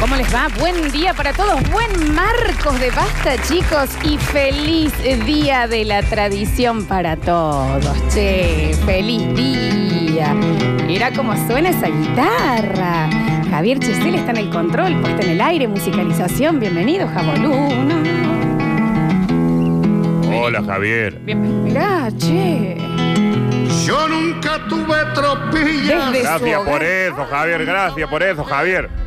¿Cómo les va? Buen día para todos. Buen Marcos de Basta, chicos. Y feliz día de la tradición para todos. Che, feliz día. Mira cómo suena esa guitarra. Javier Chesel está en el control, puesta en el aire, musicalización. Bienvenido, Jabolú. Hola, Javier. Bien, mirá, che. Yo nunca tuve tropillas. Desde- Gracias su por eso, Javier. Gracias por eso, Javier.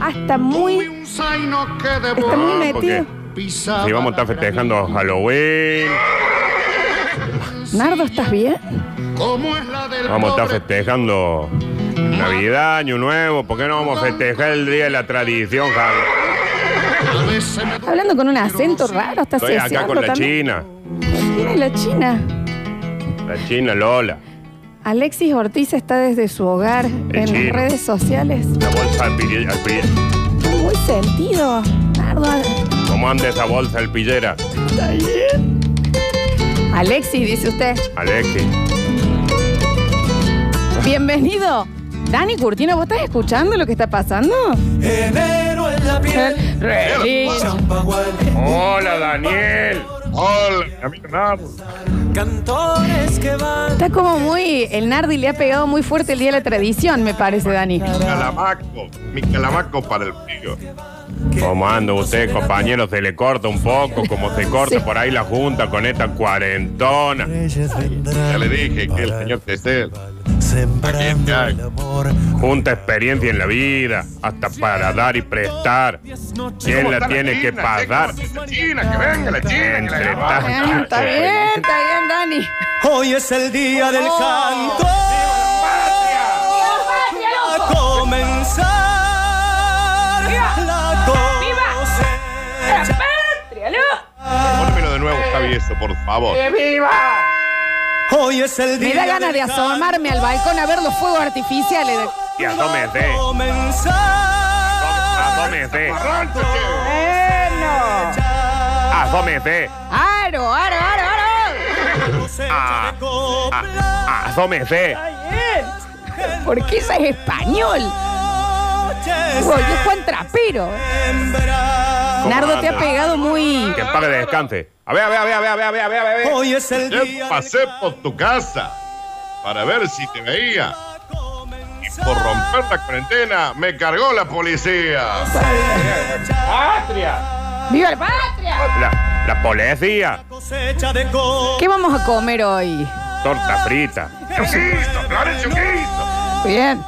Hasta Tuve muy, está muy metido. Si vamos a estar festejando Halloween, Nardo, ¿estás bien? grama. ¿Cómo es la del vamos a estar festejando Navidad, Año Nuevo. ¿Por qué no vamos a festejar el Día de la Tradición, duele, Hablando con un acento raro, está Estoy acá con la también. China. Tiene la China. La China Lola. Alexis Ortiz está desde su hogar en chino. redes sociales. La bolsa alpillera. Muy sentido. Nardo, ¿Cómo anda esa bolsa alpillera? ¿está bien? Alexis, dice usted. Alexis. Bienvenido. Dani Curtino, ¿vos estás escuchando lo que está pasando? Enero en la piel. Champagual. Hola, Daniel. Hola, amigo Nardo. Cantores que van. Está como muy. El Nardi le ha pegado muy fuerte el día de la tradición, me parece, Dani. Calamaco, mi calamaco para el frío. ¿Cómo anda usted, compañero? Se le corta un poco, como se corta Sí. por ahí la junta con esta cuarentona. Ya le dije que el señor Tesel. Sembrando el amor. Junta experiencia en la vida, hasta para dar y prestar. ¿Quién la tiene que pagar? La China, que venga la China. que la. Está bien, está bien, Dani. Hoy es el día del canto. A comenzar la cosecha. Pónmelo de nuevo, Javi, eso, por favor. Hoy es el Me día da ganas de asomarme al balcón a ver los fuegos artificiales. de- Y asómese, asómese. Bueno. asómese, Aro, aro, aro, aro. Asómese. ¿Por qué esa es español? Noches Uy, es Juan Trapero. Nardo te ha pegado muy. Que pague de descanse. A ver, a ver, a ver, a ver, a ver, a ver, a ver. Hoy es el Yo día pasé por tu casa para ver si te veía. Y por romper la cuarentena me cargó la policía. ¡Viva la patria! La, la policía. ¿Qué vamos a comer hoy? torta frita, ¿Qué hizo, Florencio? ¿Qué hizo? Bien.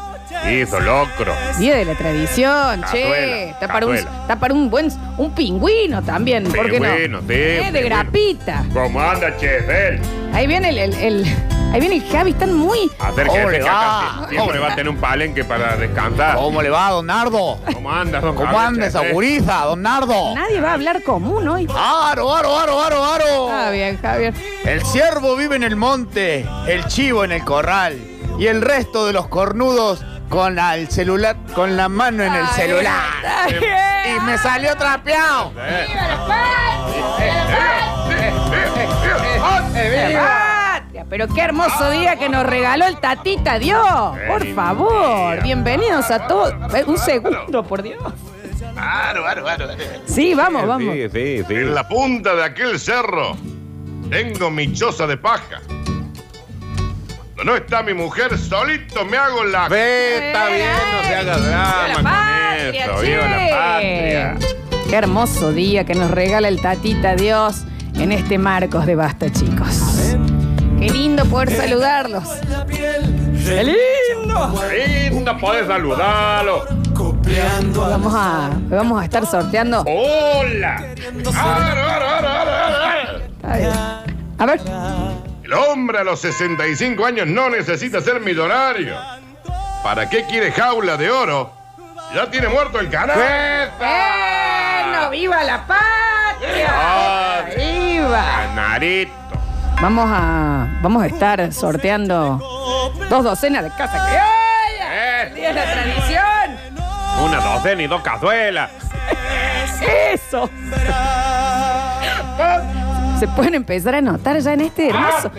Hizo locro. Día de la tradición, che. Cazuela, Está para, un, cazuela. está para un buen un pingüino también, ¿por qué no? Pingüino, sí, Eh, de pingüino. grapita. ¿Cómo anda, Chefel? Ahí viene el, el, el- ahí viene el Javi, están muy. Acérquese ¿Cómo le que va? acá siempre ¿Cómo le va a va? tener un palenque para descansar. ¿Cómo le va, don Nardo? ¿Cómo anda, don ¿Cómo Javier anda esa guriza, don Nardo? Nadie va a hablar común hoy. ¡Aro, aro, aro, aro, aro! Ah, bien, Javier. El ciervo vive en el monte, el chivo en el corral y el resto de los cornudos con la- el celular, con la mano en el celular. bien, está bien. Y me salió trapeado. Eh, Patria, Pero qué hermoso día que nos regaló el tatita Dios. Por favor, bienvenidos a todos. Eh, Un segundo, por Dios. Claro, claro, claro. Sí, vamos, vamos. Sí, sí, sí. En la punta de aquel cerro tengo mi choza de paja. Cuando no está mi mujer, solito me hago la... Ve, está bien, no se haga drama ¡Viva la con patria, che! ¡Viva la patria! Qué hermoso día que nos regala el tatita Dios en este Marcos de Basta, chicos. Qué lindo poder saludarlos. La piel. ¡Qué lindo! Podés saludarlo. Vamos a, vamos a estar sorteando. ¡Hola! Aro, aro, aro, aro, aro, aro. Ay, A ver. El hombre a los 65 años no necesita ser millonario. ¿Para qué quiere jaula de oro? Ya tiene muerto el canal. ¡Bueno! ¡Viva la patria! Ah, ¡Viva! Narito. Vamos a, vamos a estar sorteando dos docenas de casa criolla. El día de la tradición. Una docena y dos cazuelas. ¡Eso! Se pueden empezar a notar ya en este hermoso.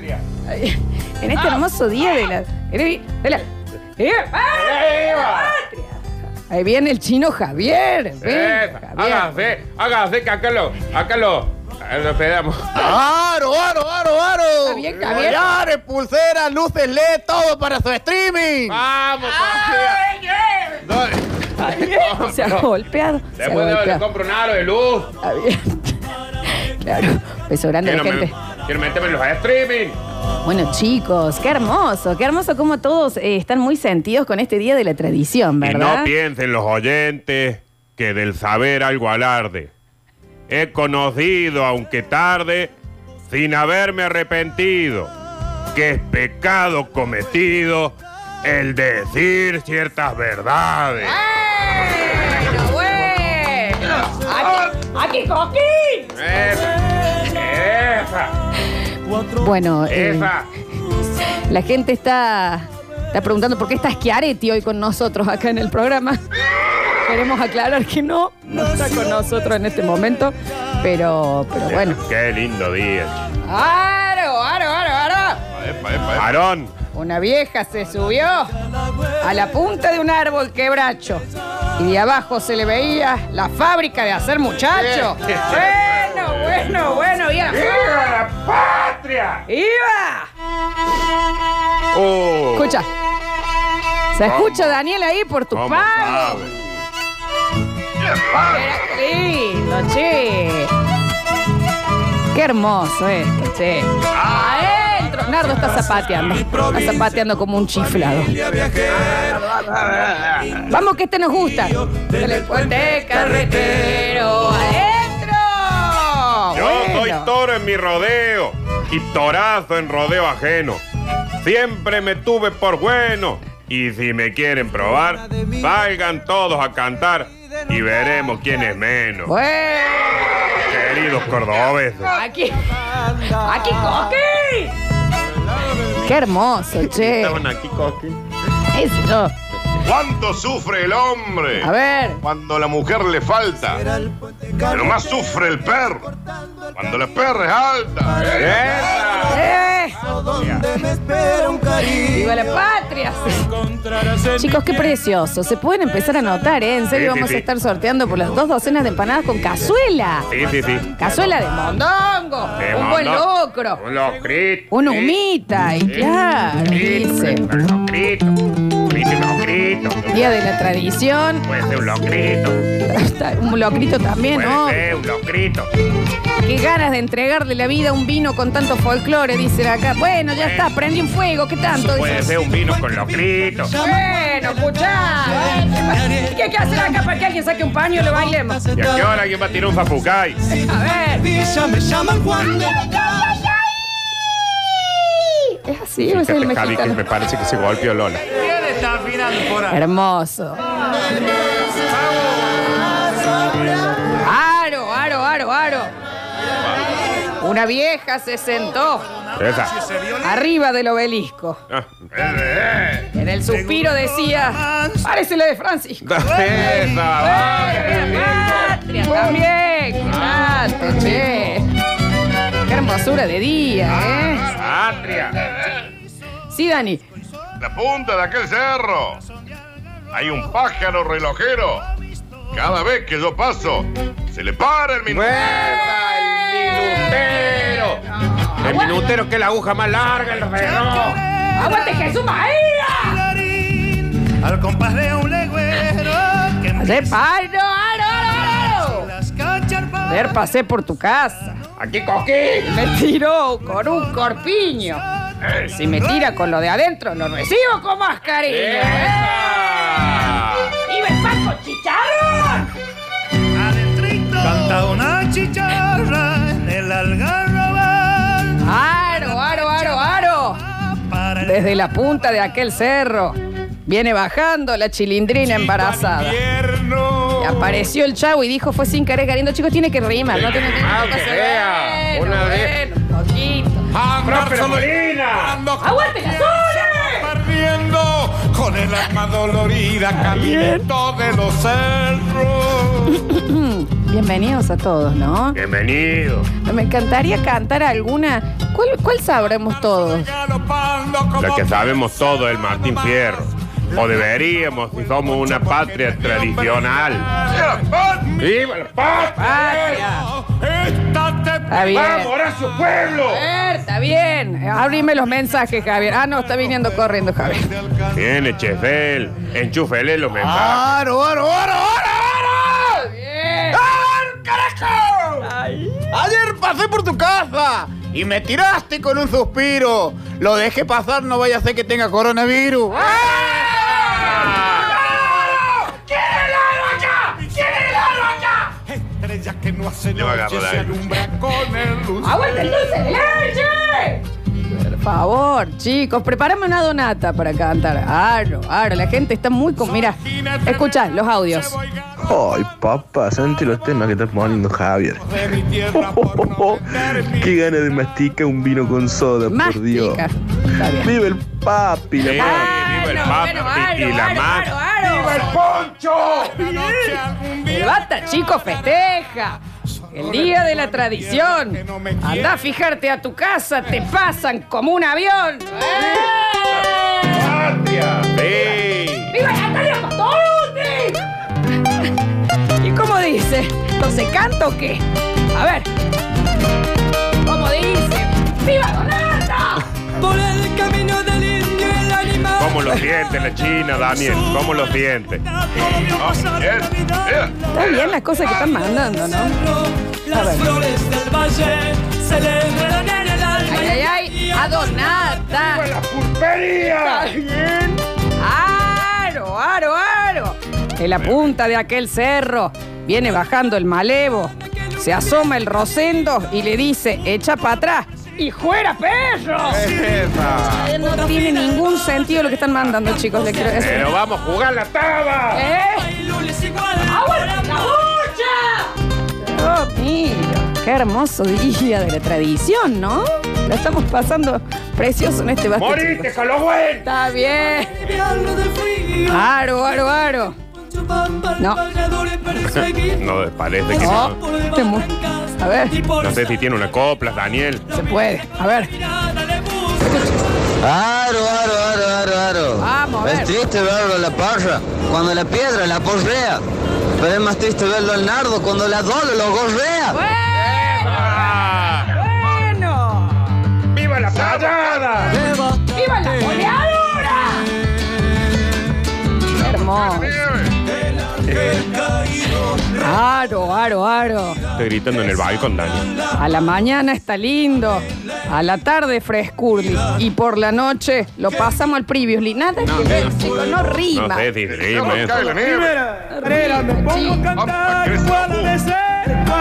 En este hermoso día de la. de la- de la- ¡Viva! ¡Viva! ¡Patria! Ahí viene el chino Javier. Ven, Javier. hágase, hágase que acá lo, acá lo, lo pedamos. ¡Aro, aro, aro, aro! Está bien, Javier. Collares, pulseras, luces LED, todo para su streaming. Vamos, Sofía. Se ha golpeado. Se ha Después de le golpeado. compro un aro de luz. Está bien. Claro. Beso grande a la Quiero, gente. me, quiero meterme en los streaming. Bueno, chicos, qué hermoso, qué hermoso como todos eh, están muy sentidos con este día de la tradición, Y ¿verdad? no piensen los oyentes que del saber algo alarde. He conocido, aunque tarde, sin haberme arrepentido, que es pecado cometido el decir ciertas verdades. Bueno, bueno. Aquí, aquí Coquín. Esa, esa, Bueno, eh, esa. la gente está, está preguntando por qué está Schiaretti hoy con nosotros acá en el programa. Queremos aclarar que no, no está con nosotros en este momento, pero, pero bueno. Qué lindo día. ¡Aro, aro, aro, aro! Epa, epa, epa. Varón, Una vieja se subió a la punta de un árbol quebracho y de abajo se le veía la fábrica de hacer muchachos. Bueno, bueno, bueno, vieja. ¡Viva la patria! ¡Iba! Oh, Escucha. Se escucha Daniel ahí por tu ¿cómo pago. sabe? Mira qué lindo, che. Qué hermoso esto, che. Adentro. Nardo está zapateando. Está zapateando como un chiflado. Vamos que este nos gusta. El puente carretero. Toro en mi rodeo y torazo en rodeo ajeno. Siempre me tuve por bueno. Y si me quieren probar, salgan todos a cantar y veremos quién es menos. Bueno. Queridos cordobeses. Aquí. Aquí, Coqui. Qué hermoso, che. Estaban aquí, Coqui. Eso. ¿Cuánto sufre el hombre? A ver. Cuando la mujer le falta. Pero más sufre el perro. Cuando la perra es alta. ¡Esa! ¡Eh! Donde me espera un cariño. ¡Viva la patria! Encontrarás en Chicos, qué precioso. Se pueden empezar a anotar, ¿eh? En serio, Sí, sí, vamos sí. a estar sorteando por las dos docenas de empanadas con cazuela. Sí, sí, sí. Cazuela de mondongo. De un buen locro. Un locrito. Una sí. humita. Y Sí. claro, dice. Un locrito. Locrito, locrito. Día de la tradición. Puede ser un locrito. Está Un locrito también, Puede ¿no? ser un locrito. Qué ganas de entregarle la vida a un vino con tanto folclore, dicen acá. Bueno, ya está, prendí un fuego, ¿qué tanto? Puede ser un vino con locrito. Bueno, escuchá. ¿Qué hay que hacer acá para que alguien saque un paño y lo bailemos? ¿Y a qué hora alguien va a tirar un zapucay? A ver. villa me llaman cuando Es así, es el Fíjate, Javi, que mexicano. me parece que se golpeó Lola. Está afinando por ahí. Hermoso. Aro, aro, aro, aro. Una vieja se sentó Esa. arriba del obelisco. Ah, eh, En el suspiro decía, parece la de Francisco. Esa. Patria también. Che. Qué hermosura de día, ¿eh? Patria. Sí, Dani. La punta de aquel cerro. Hay un pájaro relojero. Cada vez que yo paso, se le para el minuto. ¡Esa! ¡El minutero! El minutero que es la aguja más larga, el reloj. ¡Aguante Jesús María! Al compás de un legüero que me cacharpas. Ayer pasé por tu casa. Aquí, Coqui. Me tiró con un corpiño. Si me tira con lo de adentro, lo recibo con mascarilla. ¿eh? ¡Y me paso chicharrón! Adentrito canta una chicharra en el algarrobal. ¡Aro, aro, aro, aro! El Desde la punta de aquel cerro viene bajando la chilindrina embarazada. Y apareció el chavo y dijo, fue sin querer queriendo. Chicos, tiene que rimar, no tiene que Ah, que sea. Bueno, Una vez. bueno, poquito. ¡Próspero Molina! ¡Aguante la zona! Perdiendo con el alma dolorida caminito de los cerros. Bienvenidos a todos, ¿no? Bienvenido. Me encantaría cantar alguna. ¿Cuál, cuál sabremos todos? Lo que sabemos todo es el Martín Fierro. O deberíamos, si somos una patria tradicional. ¡Viva la patria! Está bien. ¡Vamos, Horacio Pueblo! Javier, Está bien. Abrime los mensajes, Javier. Ah, no, está viniendo corriendo, Javier. Tiene Chefel, enchúfele los mensajes. ¡Aro, aro, aro, aro, aro! Bien. ¡Aro, carajo! Ayer pasé por tu casa y me tiraste con un suspiro. Lo dejé pasar, no vaya a ser que tenga coronavirus. Estrella que no hace Le va a noche agarrar se alumbra con el luz. ¡Aguanta el dulce de leche! Por favor, chicos, prepárame una donata para cantar. Aro, aro, la gente está muy con. Mira, escucha los audios. Ay, papá, sentí los temas que está poniendo Javier. De mi tierra por no tener Qué gana de mastica un vino con soda, por Dios. Mastica. Está bien. Vive el papi, la papi. Viva el papi bueno, aro, y la noche algún día. Basta, chicos, festeja. El día de la tradición. Anda a fijarte a tu casa, te pasan como un avión. ¡Patria! ¡Sí! ¡Viva Natalia Pastoruti! ¿Y cómo dice? ¿Entonces canta o qué? A ver. ¿Cómo dice? ¡Viva Donata! Por el camino el animal. ¿Cómo lo siente la China, Daniel? ¿Cómo lo siente? Bien, bien. Está bien las cosas que están mandando, ¿no? A Las ver. flores del valle celebran en el alma. ¡Ay, ay, ay! ¡A Donata! ¡La pulpería! ¡Aro, aro, aro! En la punta de aquel cerro viene bajando el malevo. Se asoma el rosendo y le dice, echa para atrás. ¡Y fuera, perro! Eh, No tiene ningún sentido lo que están mandando, chicos. Le quiero decir. Pero vamos a jugar la taba. ¿Eh? ¡Aguanta la! Oh, mira, qué hermoso día de la tradición, ¿no? La estamos pasando precioso en este basta, ¡Moriste. Calogüen! Está bien. Aro, aro, aro. No. No, parece que No, no. te mu- A ver, No sé si tiene una copla, Daniel. se puede. A ver. Aro, aro, aro, aro, aro. Vamos, a ver. Es triste verlo a la parra cuando la piedra la porrea. Pero es más triste verlo al nardo cuando la dolo lo gorrea. Bueno. ¡Viva la playada! ¡Viva la goleadora! Hermoso. Aro, aro, aro. Estoy gritando en el balcón, Daniel. A la mañana está lindo. A la tarde frescurli. Y por la noche lo pasamos al previously. Nada que ver, chicos, no No rima. sé si rima ¿Cómo eso. Espera, me pongo a crece la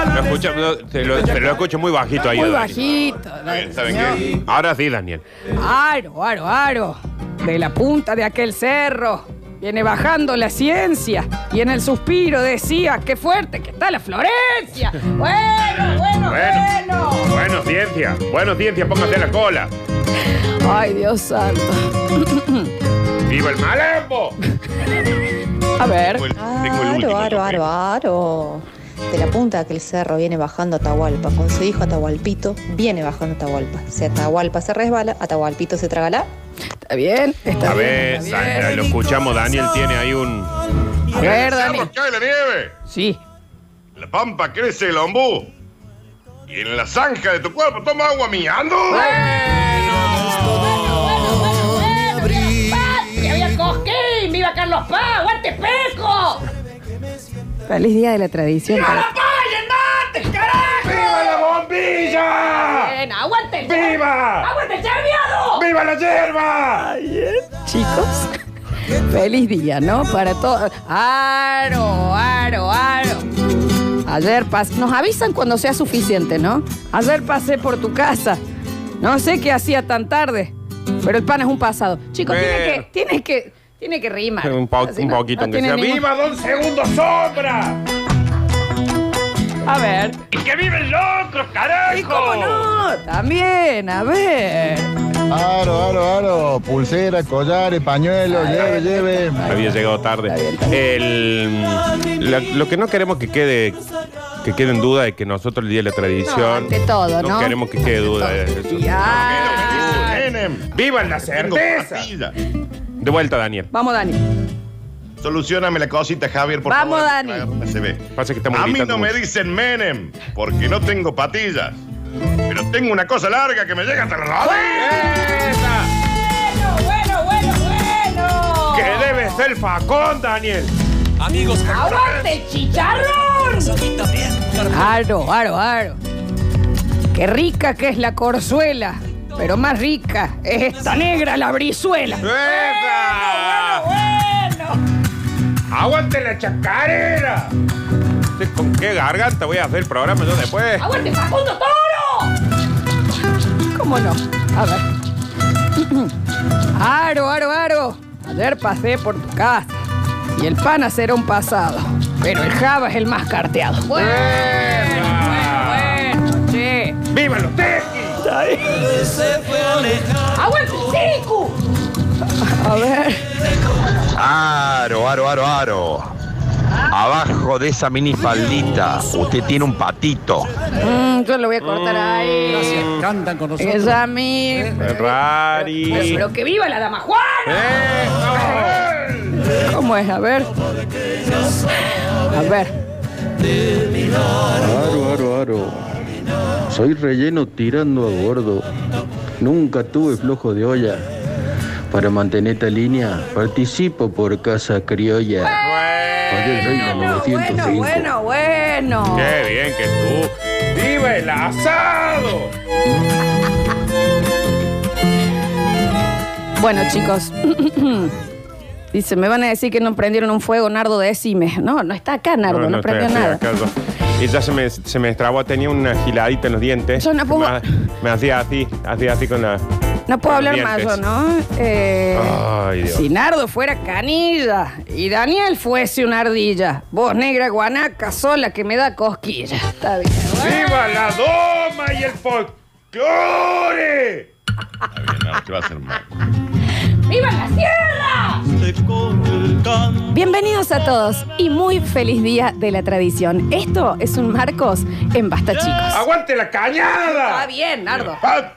pú. Lo escucho, no, se, lo, se lo escucho muy bajito ahí. Muy Daniel. bajito. Bien, ¿Saben qué? Ahora sí, Daniel. Aro, aro, aro. De la punta de aquel cerro viene bajando la ciencia. Y en el suspiro decía, qué fuerte que está la Florencia. Bueno, bueno, Bueno. bueno. Bueno, ciencia. Bueno, ciencia, póngase la cola. Ay, Dios santo. ¡Viva el malembo! A ver. Tengo el- tengo el Aro, aro, aro, aro. De la punta de aquel cerro viene bajando Atahualpa. Con su hijo Atahualpito viene bajando Atahualpa. Si Atahualpa se resbala, Atahualpito se tragalá. Está bien, está A bien. ver, está bien. lo escuchamos, Daniel tiene ahí un... A ver, Dani. Cae la nieve. Sí. La pampa crece el ombú. Y en la zanja de tu cuerpo toma agua miando. ¡Viva Cosquín! ¡Viva Carlos Paz! ¡Aguante Peco! Feliz día de la tradición. para- ¡Viva la bombilla! Bien, ¡Aguante el ¡Viva! ¡Aguante el charmeado! ¡Viva la hierba! Chicos, feliz día, ¿no? Para todos. Aro, aro, aro. Ayer pasé. Nos avisan cuando sea suficiente, ¿no? Ayer pasé por tu casa. No sé qué hacía tan tarde, pero el pan es un pasado. Chicos, tiene que, tiene que, tiene que rimar. Un, po- Así un no- poquito, no aunque tiene sea. ningún- ¡Viva Don Segundo Sombra! A ver. ¡Y que vive el locro, carajo! ¿Y cómo no? También, a ver. Aro, aro, aro. Pulsera, collares, pañuelos, lleve, lleve. Había llegado tarde. El, la- lo que no queremos que quede que quede en duda es que nosotros el día de la tradición ante todo, ¿no? queremos que quede duda de eso. Ya. ¡Viva la pastilla. De vuelta, Daniel. Vamos, Dani. Solucioname la cosita, Javier, por Vamos, favor. Dani. Claro, Se ve. Pasa que estamos A mí no me mucho. dicen Menem, porque no tengo patillas. Pero tengo una cosa larga que me llega hasta la rodilla. Bueno, bueno, bueno. Que debe ser facón, Daniel. Amigos, ¡Aguante, chicharrón! Aro, aro, aro. Qué rica que es la corzuela, pero más rica es esta negra, la brizuela. ¡Epa! Bueno, ¡Aguante la chacarera! ¿Con qué garganta voy a hacer el programa yo después? ¡Aguante, Facundo Toro! ¿Cómo no? A ver. Aro, aro, aro. Ayer pasé por tu casa y el pana será un pasado, pero el Java es el más carteado. Bueno, bueno, bueno, che. ¡Viva los tequis! ¡Aguante, Siku! A ver. Aro, aro, aro, aro. Abajo de esa minifaldita, usted tiene un patito. Mm, yo lo voy a cortar ahí. Gracias, cantan con nosotros. Es a mí. Rari. Pero que viva la dama Juana. ¿Cómo es? A ver. A ver. Aro, aro, aro. Soy relleno tirando a gordo. Nunca tuve flojo de olla. Para mantener esta línea, participo por Casa Criolla. Reina Bueno, 905. bueno, bueno. ¡Qué bien que tú! ¡Viva el asado! Bueno, chicos. Dice, me van a decir que no prendieron un fuego, Nardo, decime. No, no está acá, Nardo, no, estoy- prendió estoy nada. acá yo. Y ya se me, se me estrabó, tenía una giladita en los dientes. Yo no puedo- Me, me hacía así, hacía así con la. No puedo hablar más yo. ¿no? Eh, Ay, Dios. si Nardo fuera canilla y Daniel fuese una ardilla, vos negra guanaca sola que me da cosquilla. Está bien. ¡Viva la doma y el folclore! Está bien, no, ¿qué va a ser mal? ¡Viva la sierra! Bienvenidos a todos y muy feliz día de la tradición. Esto es un Marcos en Basta, chicos. ¡Aguante la cañada! Está bien, Nardo. ¡Ah!